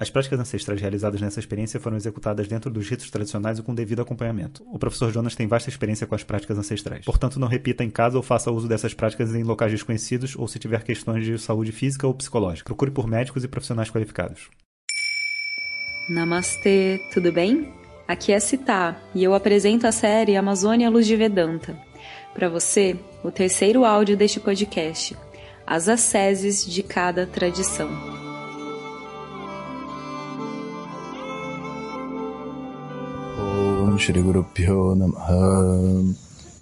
As práticas ancestrais realizadas nessa experiência foram executadas dentro dos ritos tradicionais e com devido acompanhamento. O professor Jonas tem vasta experiência com as práticas ancestrais. Portanto, não repita em casa ou faça uso dessas práticas em locais desconhecidos ou se tiver questões de saúde física ou psicológica. Procure por médicos e profissionais qualificados. Namastê, tudo bem? Aqui é Citá e eu apresento a série Amazônia Luz de Vedanta. Para você, o terceiro áudio deste podcast, as asceses de cada tradição. Shri Guru Pyo Namaha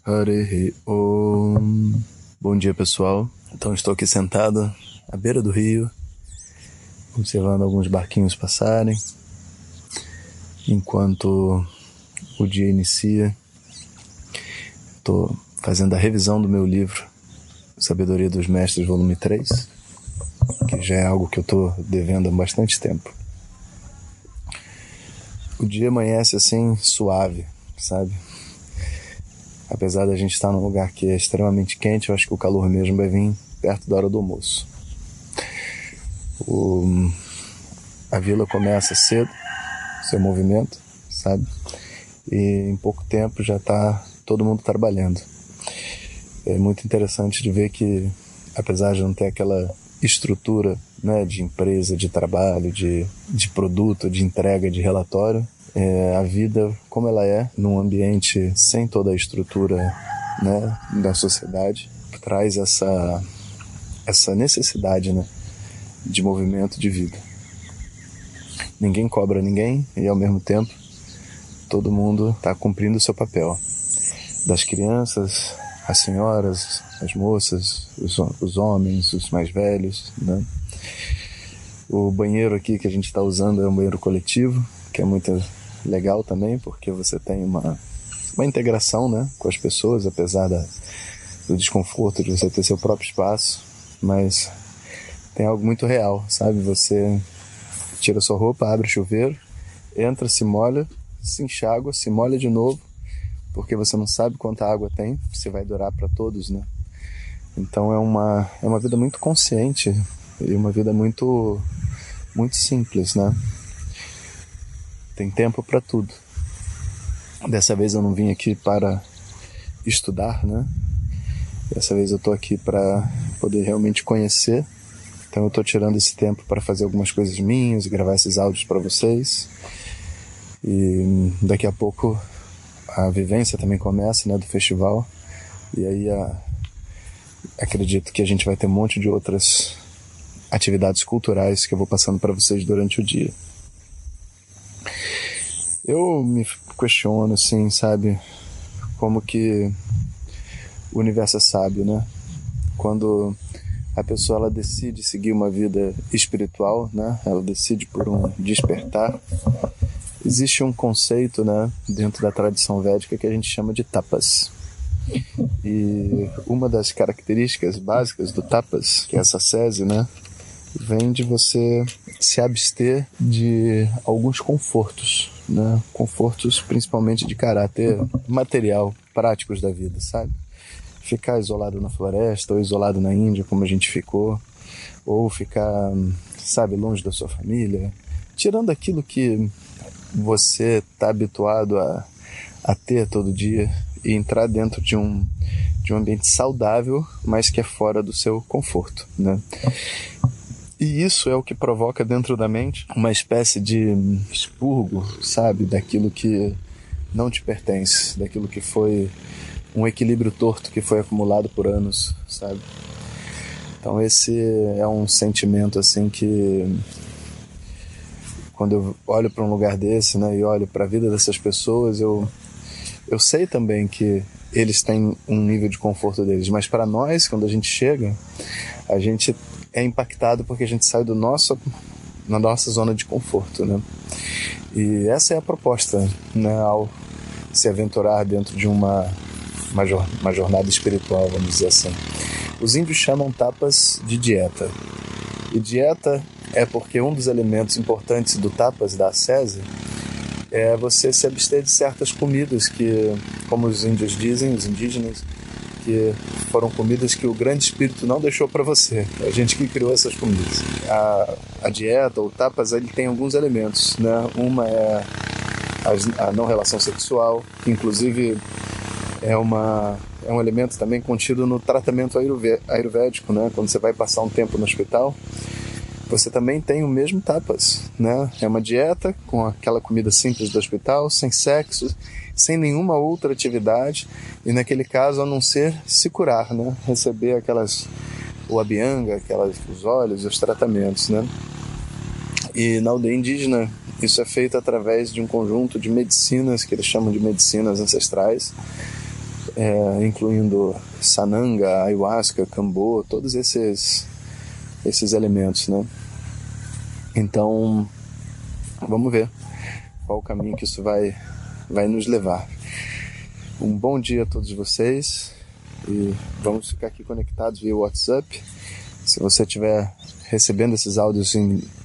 Hare Om. Bom dia pessoal, então estou aqui sentado à beira do rio observando alguns barquinhos passarem. Enquanto o dia inicia estou fazendo a revisão do meu livro Sabedoria dos Mestres volume 3 que já é algo que eu estou devendo há bastante tempo o dia amanhece assim suave, sabe? Apesar da gente estar num lugar que é extremamente quente, eu acho que o calor mesmo vai vir perto da hora do almoço. O, a vila começa cedo, seu movimento, sabe? E em pouco tempo já está todo mundo trabalhando. É muito interessante de ver que, apesar de não ter aquela estrutura né, de empresa, de trabalho, de, de produto, de entrega, de relatório, é, a vida como ela é, num ambiente sem toda a estrutura né, da sociedade, traz essa, essa necessidade né, de movimento de vida. Ninguém cobra ninguém e ao mesmo tempo todo mundo está cumprindo o seu papel. Das crianças, as senhoras, as moças, os, os homens, os mais velhos, né? O banheiro aqui que a gente está usando é um banheiro coletivo, que é muito legal também, porque você tem uma, uma integração né, com as pessoas, apesar da, do desconforto de você ter seu próprio espaço, mas tem algo muito real, sabe? Você tira sua roupa, abre o chuveiro, entra, se molha, se enxágua, se molha de novo, porque você não sabe quanta água tem, se vai durar para todos, né? Então é uma, é uma vida muito consciente e uma vida muito, muito simples, né? Tem tempo para tudo. Dessa vez eu não vim aqui para estudar, né? Dessa vez eu estou aqui para poder realmente conhecer. Então eu estou tirando esse tempo para fazer algumas coisas minhas, gravar esses áudios para vocês. E daqui a pouco a vivência também começa, né, do festival. E aí a, acredito que a gente vai ter um monte de outras atividades culturais que eu vou passando para vocês durante o dia. Eu me questiono, assim, sabe, como que o universo é sábio, né? Quando a pessoa ela decide seguir uma vida espiritual, né? Ela decide por um despertar. Existe um conceito, né, dentro da tradição védica que a gente chama de tapas. E uma das características básicas do tapas, que é essa sese, né, vem de você se abster de alguns confortos, né? Confortos principalmente de caráter material, práticos da vida, sabe? Ficar isolado na floresta ou isolado na Índia, como a gente ficou, ou ficar, sabe, longe da sua família, tirando aquilo que você está habituado a, a ter todo dia e entrar dentro de um de um ambiente saudável, mas que é fora do seu conforto, né? E isso é o que provoca dentro da mente uma espécie de expurgo, sabe, daquilo que não te pertence, daquilo que foi um equilíbrio torto que foi acumulado por anos, sabe? Então esse é um sentimento assim que quando eu olho para um lugar desse, né, e olho para a vida dessas pessoas, eu eu sei também que eles têm um nível de conforto deles, mas para nós, quando a gente chega, a gente é impactado porque a gente sai do nosso na nossa zona de conforto, né? E essa é a proposta, né, ao se aventurar dentro de uma uma, uma jornada espiritual, vamos dizer assim. Os índios chamam tapas de dieta. E dieta é porque um dos elementos importantes do tapas da ascese é você se abster de certas comidas que, como os índios dizem, os indígenas, que foram comidas que o grande espírito não deixou para você. A gente que criou essas comidas. A, a dieta ou tapas ele tem alguns elementos, né? Uma é a, a não relação sexual, que inclusive é uma é um elemento também contido no tratamento ayurvédico, né? Quando você vai passar um tempo no hospital, você também tem o mesmo tapas, né? É uma dieta com aquela comida simples do hospital, sem sexo, sem nenhuma outra atividade e naquele caso a não ser se curar, né? Receber aquelas o abianga, aquelas os óleos, os tratamentos, né? E na aldeia indígena isso é feito através de um conjunto de medicinas que eles chamam de medicinas ancestrais, é, incluindo sananga, ayahuasca, cambô, todos esses esses elementos, né? Então, vamos ver qual o caminho que isso vai vai nos levar. Um bom dia a todos vocês e vamos ficar aqui conectados via WhatsApp. Se você estiver recebendo esses áudios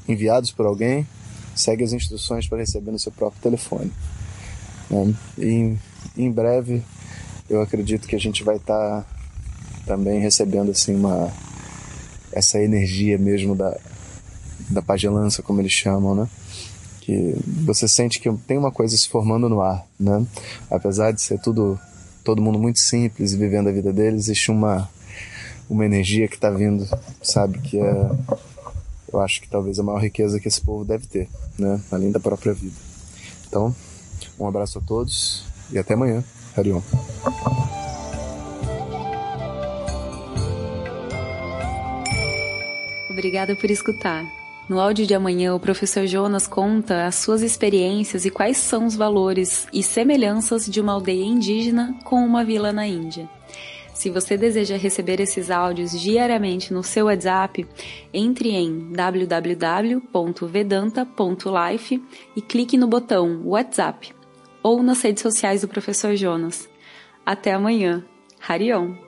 enviados por alguém, segue as instruções para receber no seu próprio telefone. Né? E em, breve eu acredito que a gente vai estar tá também recebendo assim uma essa energia mesmo da da pagelança como eles chamam, né? que você sente que tem uma coisa se formando no ar, né? Apesar de ser tudo todo mundo muito simples e vivendo a vida deles, existe uma uma energia que está vindo, sabe, que é eu acho que talvez a maior riqueza que esse povo deve ter, né, além da própria vida. Então, um abraço a todos e até amanhã. Harion. Obrigada por escutar. No áudio de amanhã, o professor Jonas conta as suas experiências e quais são os valores e semelhanças de uma aldeia indígena com uma vila na Índia. Se você deseja receber esses áudios diariamente no seu WhatsApp, entre em www.vedanta.life e clique no botão WhatsApp ou nas redes sociais do professor Jonas. Até amanhã. Harion!